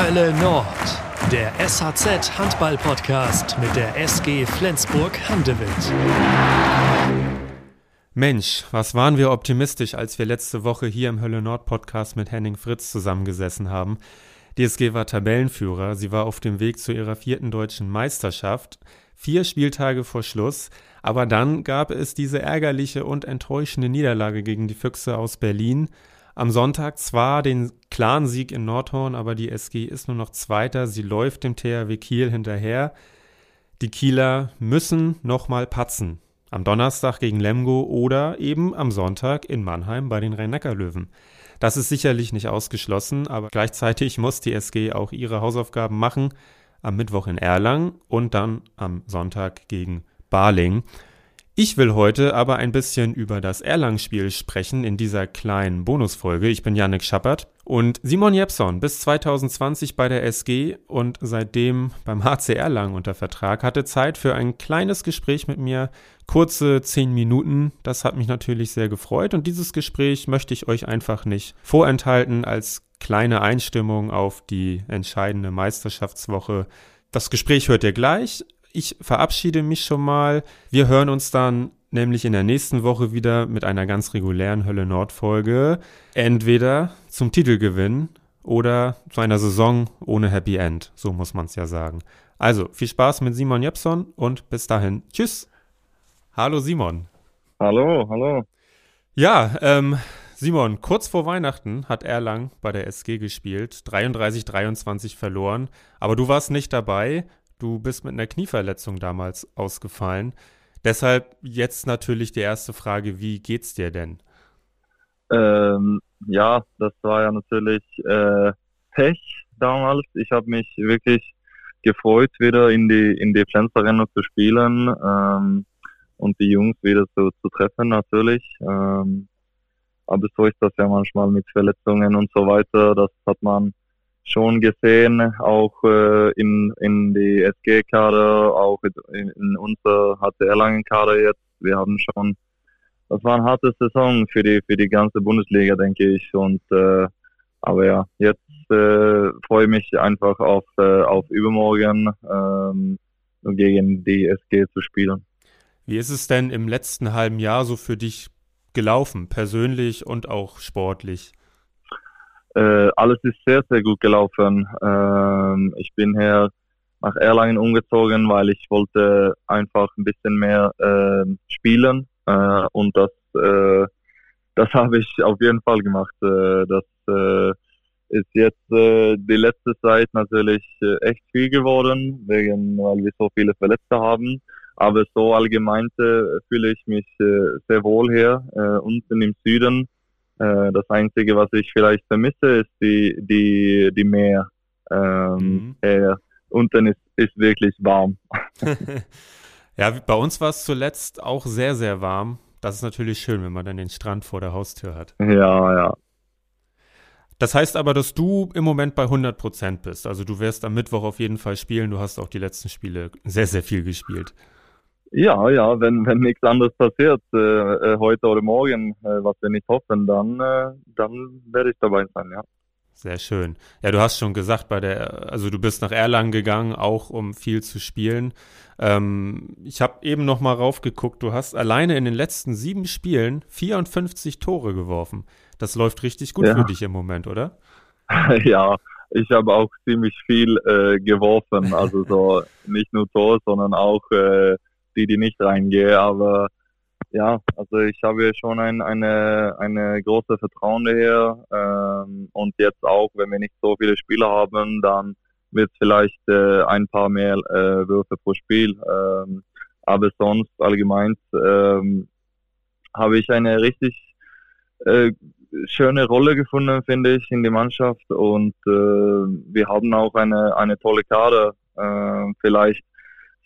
Hölle Nord, der SHZ Handball Podcast mit der SG Flensburg Handewitt. Mensch, was waren wir optimistisch, als wir letzte Woche hier im Hölle Nord Podcast mit Henning Fritz zusammengesessen haben. Die SG war Tabellenführer, sie war auf dem Weg zu ihrer vierten deutschen Meisterschaft, vier Spieltage vor Schluss, aber dann gab es diese ärgerliche und enttäuschende Niederlage gegen die Füchse aus Berlin. Am Sonntag zwar den klaren Sieg in Nordhorn, aber die SG ist nur noch Zweiter, sie läuft dem THW Kiel hinterher. Die Kieler müssen nochmal patzen. Am Donnerstag gegen Lemgo oder eben am Sonntag in Mannheim bei den Rhein-Neckar-Löwen. Das ist sicherlich nicht ausgeschlossen, aber gleichzeitig muss die SG auch ihre Hausaufgaben machen. Am Mittwoch in Erlangen und dann am Sonntag gegen Barling. Ich will heute aber ein bisschen über das Erlangen-Spiel sprechen in dieser kleinen Bonusfolge. Ich bin Yannick Schappert und Simon Jepson, bis 2020 bei der SG und seitdem beim HC Erlangen unter Vertrag, hatte Zeit für ein kleines Gespräch mit mir, kurze zehn Minuten. Das hat mich natürlich sehr gefreut und dieses Gespräch möchte ich euch einfach nicht vorenthalten als kleine Einstimmung auf die entscheidende Meisterschaftswoche. Das Gespräch hört ihr gleich, ich verabschiede mich schon mal. Wir hören uns dann nämlich in der nächsten Woche wieder mit einer ganz regulären Hölle Nord Folge. Entweder zum Titelgewinn oder zu einer Saison ohne Happy End. So muss man es ja sagen. Also viel Spaß mit Simon Jepson und bis dahin. Tschüss. Hallo Simon. Hallo, hallo. Ja, ähm, Simon, kurz vor Weihnachten hat Erlang bei der SG gespielt, 33-23 verloren, aber du warst nicht dabei. Du bist mit einer Knieverletzung damals ausgefallen. Deshalb jetzt natürlich die erste Frage, wie geht's dir denn? Ähm, ja, das war ja natürlich äh, Pech damals. Ich habe mich wirklich gefreut, wieder in die in die Pflanzerrennen zu spielen ähm, und die Jungs wieder zu, zu treffen natürlich. Ähm, aber so ist das ja manchmal mit Verletzungen und so weiter. Das hat man schon gesehen, auch äh, in, in die SG-Kader, auch in, in unser HCR Langen-Kader jetzt. Wir haben schon, das war eine harte Saison für die, für die ganze Bundesliga, denke ich. Und, äh, aber ja, jetzt äh, freue ich mich einfach auf, äh, auf übermorgen ähm, gegen die SG zu spielen. Wie ist es denn im letzten halben Jahr so für dich gelaufen, persönlich und auch sportlich? Äh, alles ist sehr, sehr gut gelaufen. Ähm, ich bin hier nach Erlangen umgezogen, weil ich wollte einfach ein bisschen mehr äh, spielen äh, und das, äh, das habe ich auf jeden Fall gemacht. Äh, das äh, ist jetzt äh, die letzte Zeit natürlich äh, echt viel geworden, wegen weil wir so viele Verletzte haben. Aber so allgemein äh, fühle ich mich äh, sehr wohl hier äh, unten im Süden äh, das Einzige, was ich vielleicht vermisse, ist die, die, die Meer. Ähm, mhm. äh, unten ist, ist wirklich warm. ja, bei uns war es zuletzt auch sehr, sehr warm. Das ist natürlich schön, wenn man dann den Strand vor der Haustür hat. Ja, ja. Das heißt aber, dass du im Moment bei 100 Prozent bist. Also du wirst am Mittwoch auf jeden Fall spielen. Du hast auch die letzten Spiele sehr, sehr viel gespielt. Ja, ja, wenn, wenn nichts anderes passiert, äh, äh, heute oder morgen, äh, was wir nicht hoffen, dann, äh, dann werde ich dabei sein, ja. Sehr schön. Ja, du hast schon gesagt, bei der, also du bist nach Erlangen gegangen, auch um viel zu spielen. Ähm, ich habe eben noch mal raufgeguckt. Du hast alleine in den letzten sieben Spielen 54 Tore geworfen. Das läuft richtig gut ja. für dich im Moment, oder? ja, ich habe auch ziemlich viel äh, geworfen. Also so nicht nur Tor, sondern auch äh, die, die nicht reingehe. Aber ja, also ich habe schon ein, eine, eine große Vertrauen hier. Ähm, und jetzt auch, wenn wir nicht so viele Spieler haben, dann wird es vielleicht äh, ein paar mehr äh, Würfe pro Spiel. Ähm, aber sonst allgemein ähm, habe ich eine richtig äh, schöne Rolle gefunden, finde ich, in der Mannschaft. Und äh, wir haben auch eine, eine tolle Kader. Äh, vielleicht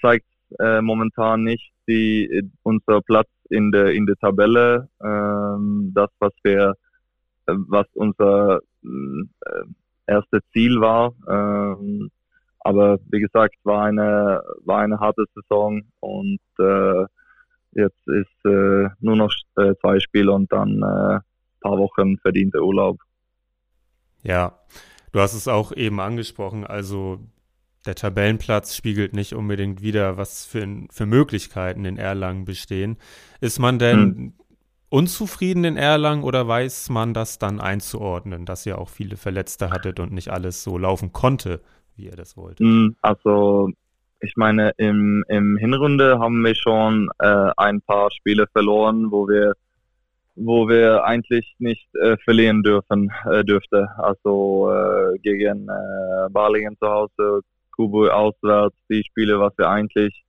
zeigt äh, momentan nicht die, unser Platz in der, in der Tabelle, ähm, das, was wir, äh, was unser äh, erstes Ziel war. Ähm, aber wie gesagt, war eine, war eine harte Saison und äh, jetzt ist äh, nur noch äh, zwei Spiele und dann äh, paar Wochen verdienter Urlaub. Ja, Du hast es auch eben angesprochen, also der Tabellenplatz spiegelt nicht unbedingt wieder, was für, für Möglichkeiten in Erlangen bestehen. Ist man denn hm. unzufrieden in Erlangen oder weiß man das dann einzuordnen, dass ihr auch viele Verletzte hattet und nicht alles so laufen konnte, wie ihr das wolltet? Hm, also ich meine, im, im Hinrunde haben wir schon äh, ein paar Spiele verloren, wo wir wo wir eigentlich nicht äh, verlieren dürfen äh, dürfte. Also äh, gegen äh, Balingen zu Hause, Kubo auswärts, die Spiele, was wir eigentlich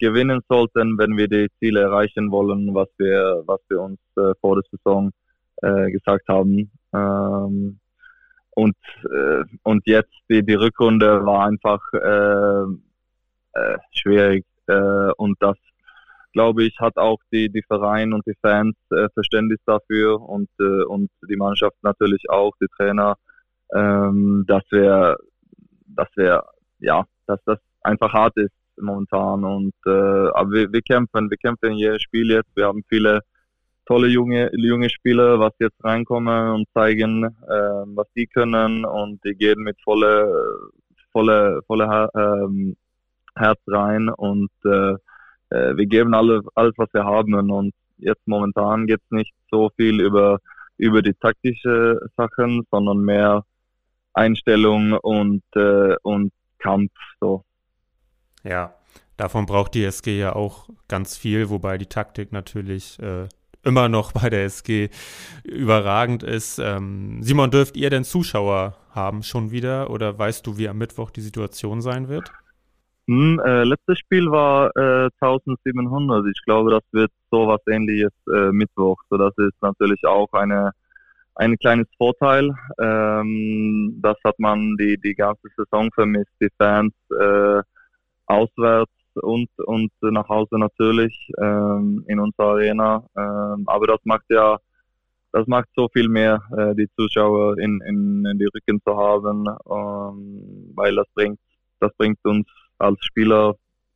gewinnen sollten, wenn wir die Ziele erreichen wollen, was wir was wir uns äh, vor der Saison äh, gesagt haben. Ähm, und äh, und jetzt die die Rückrunde war einfach äh, äh, schwierig äh, und das glaube ich, hat auch die, die Verein und die Fans Verständnis dafür und, und die Mannschaft natürlich auch, die Trainer, ähm, dass wir, dass wir, ja, dass das einfach hart ist momentan und äh, aber wir, wir kämpfen, wir kämpfen in jedem Spiel jetzt. Wir haben viele tolle junge junge Spieler, was jetzt reinkommen und zeigen, äh, was die können und die gehen mit volle volle volle ähm, Herz rein und äh, äh, wir geben alle, alles, was wir haben. Und jetzt momentan geht es nicht so viel über, über die taktische Sachen, sondern mehr Einstellung und, äh, und Kampf. So. Ja, davon braucht die SG ja auch ganz viel, wobei die Taktik natürlich äh, immer noch bei der SG überragend ist. Ähm, Simon, dürft ihr denn Zuschauer haben schon wieder oder weißt du, wie am Mittwoch die Situation sein wird? Hm, äh, letztes Spiel war äh, 1700. Ich glaube, das wird so was ähnliches äh, Mittwoch. So, das ist natürlich auch eine ein kleines Vorteil. Ähm, das hat man die die ganze Saison vermisst. Die Fans äh, auswärts und und nach Hause natürlich ähm, in unserer Arena. Ähm, aber das macht ja das macht so viel mehr, äh, die Zuschauer in, in, in die Rücken zu haben, ähm, weil das bringt das bringt uns als Spieler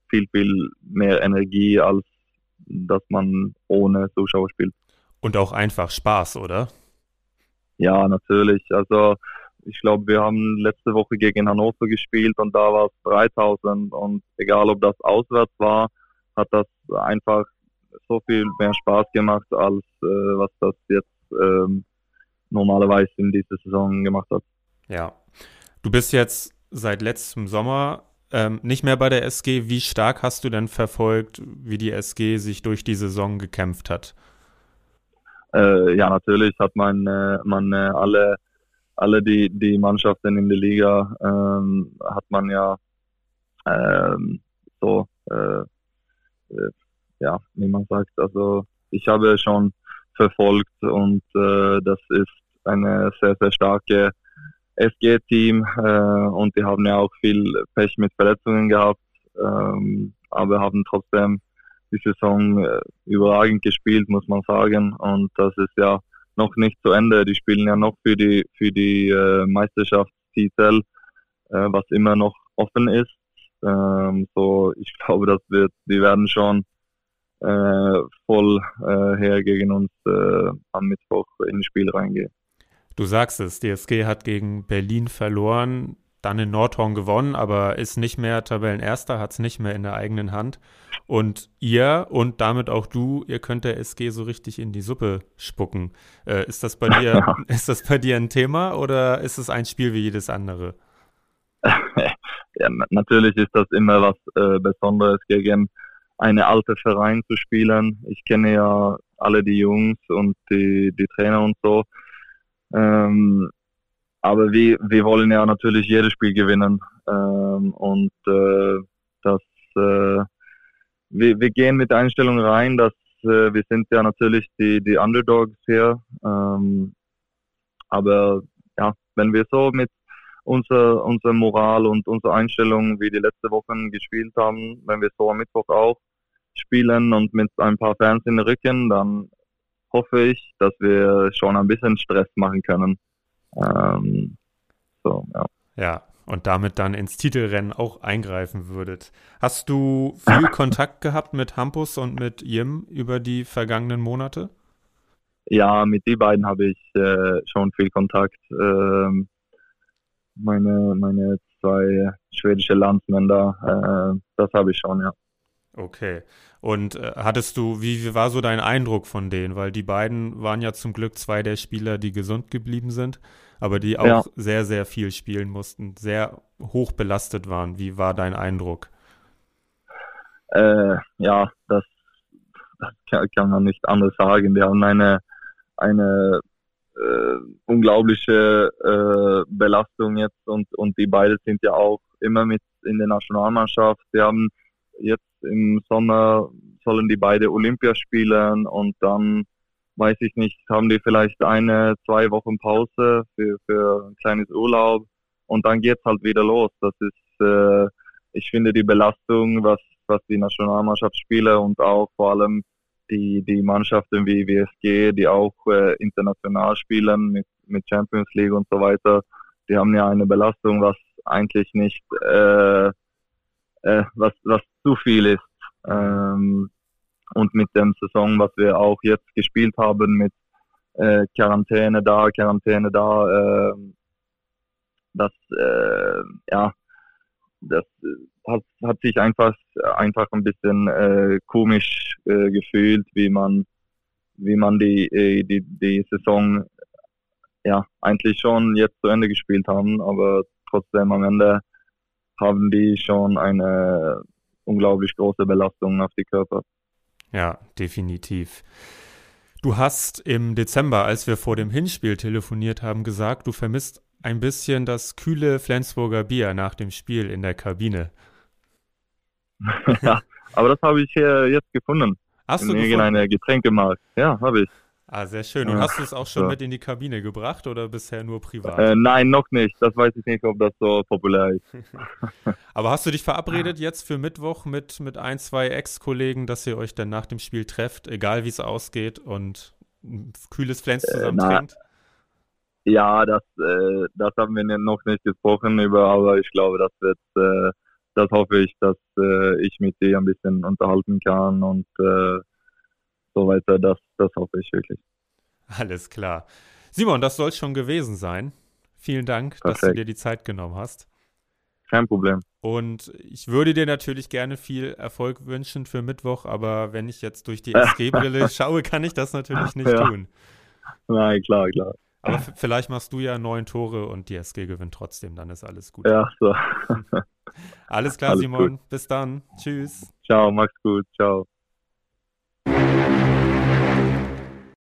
viel, viel mehr Energie, als dass man ohne Zuschauer spielt. Und auch einfach Spaß, oder? Ja, natürlich. Also ich glaube, wir haben letzte Woche gegen Hannover gespielt und da war es 3000 und egal ob das auswärts war, hat das einfach so viel mehr Spaß gemacht, als äh, was das jetzt ähm, normalerweise in dieser Saison gemacht hat. Ja. Du bist jetzt seit letztem Sommer ähm, nicht mehr bei der SG. Wie stark hast du denn verfolgt, wie die SG sich durch die Saison gekämpft hat? Äh, ja, natürlich hat man, äh, man äh, alle, alle die, die Mannschaften in der Liga ähm, hat man ja ähm, so, äh, äh, ja, wie man sagt, also ich habe schon verfolgt und äh, das ist eine sehr, sehr starke SG-Team und die haben ja auch viel Pech mit Verletzungen gehabt, ähm, aber haben trotzdem die Saison äh, überragend gespielt, muss man sagen. Und das ist ja noch nicht zu Ende. Die spielen ja noch für die für die äh, Meisterschaftstitel, äh, was immer noch offen ist. Ähm, so, ich glaube, das wird, die werden schon äh, voll äh, her gegen uns äh, am Mittwoch ins Spiel reingehen. Du sagst es, DSG hat gegen Berlin verloren, dann in Nordhorn gewonnen, aber ist nicht mehr Tabellenerster, hat es nicht mehr in der eigenen Hand. Und ihr und damit auch du, ihr könnt der SG so richtig in die Suppe spucken. Äh, ist das bei dir, ist das bei dir ein Thema oder ist es ein Spiel wie jedes andere? ja, natürlich ist das immer was äh, Besonderes gegen eine alte Verein zu spielen. Ich kenne ja alle die Jungs und die, die Trainer und so. Ähm, aber wir, wir wollen ja natürlich jedes Spiel gewinnen. Ähm, und äh, das, äh, wir, wir gehen mit der Einstellung rein, dass äh, wir sind ja natürlich die, die Underdogs hier. Ähm, aber ja, wenn wir so mit unserer unser Moral und unserer Einstellung wie die letzten Wochen gespielt haben, wenn wir so am Mittwoch auch spielen und mit ein paar Fans in den Rücken, dann hoffe ich, dass wir schon ein bisschen Stress machen können. Ähm, so, ja. Ja, und damit dann ins Titelrennen auch eingreifen würdet. Hast du viel Kontakt gehabt mit Hampus und mit Jim über die vergangenen Monate? Ja, mit die beiden habe ich äh, schon viel Kontakt. Ähm, meine, meine zwei schwedische Landsmänner. Äh, das habe ich schon, ja. Okay. Und äh, hattest du, wie, wie war so dein Eindruck von denen? Weil die beiden waren ja zum Glück zwei der Spieler, die gesund geblieben sind, aber die auch ja. sehr, sehr viel spielen mussten, sehr hoch belastet waren. Wie war dein Eindruck? Äh, ja, das, das kann, man nicht anders sagen. Die haben eine, eine äh, unglaubliche äh, Belastung jetzt und, und die beiden sind ja auch immer mit in der Nationalmannschaft. Die haben jetzt im Sommer sollen die beide Olympia spielen und dann weiß ich nicht, haben die vielleicht eine, zwei Wochen Pause für, für ein kleines Urlaub und dann geht's halt wieder los. Das ist, äh, ich finde die Belastung, was, was die Nationalmannschaftsspieler und auch vor allem die, die Mannschaften wie WSG, die auch äh, international spielen mit, mit Champions League und so weiter, die haben ja eine Belastung, was eigentlich nicht, äh, äh, was, was zu viel ist. Ähm, und mit dem Saison, was wir auch jetzt gespielt haben, mit äh, Quarantäne da, Quarantäne da, äh, das, äh, ja, das hat, hat sich einfach, einfach ein bisschen äh, komisch äh, gefühlt, wie man, wie man die, äh, die, die Saison ja, eigentlich schon jetzt zu Ende gespielt haben, aber trotzdem am Ende haben die schon eine unglaublich große Belastung auf die Körper. Ja, definitiv. Du hast im Dezember, als wir vor dem Hinspiel telefoniert haben, gesagt, du vermisst ein bisschen das kühle Flensburger Bier nach dem Spiel in der Kabine. ja, aber das habe ich äh, jetzt gefunden. Hast in du irgendeiner Getränkemarkt. Ja, habe ich. Ah, sehr schön. Und ja, hast du es auch schon so. mit in die Kabine gebracht oder bisher nur privat? Äh, nein, noch nicht. Das weiß ich nicht, ob das so populär ist. Aber hast du dich verabredet jetzt für Mittwoch mit, mit ein, zwei Ex-Kollegen, dass ihr euch dann nach dem Spiel trefft, egal wie es ausgeht und ein kühles Flens äh, zusammen äh, trinkt? Ja, das, äh, das haben wir noch nicht gesprochen über, aber ich glaube, das wird, äh, das hoffe ich, dass äh, ich mit dir ein bisschen unterhalten kann und so weiter. Das, das hoffe ich wirklich. Alles klar. Simon, das soll schon gewesen sein. Vielen Dank, Perfekt. dass du dir die Zeit genommen hast. Kein Problem. Und ich würde dir natürlich gerne viel Erfolg wünschen für Mittwoch, aber wenn ich jetzt durch die SG-Brille schaue, kann ich das natürlich nicht ja. tun. Nein, klar, klar. Aber vielleicht machst du ja neun Tore und die SG gewinnt trotzdem, dann ist alles gut. Ja, so. alles klar, alles Simon. Gut. Bis dann. Tschüss. Ciao, mach's gut. Ciao. Thank you.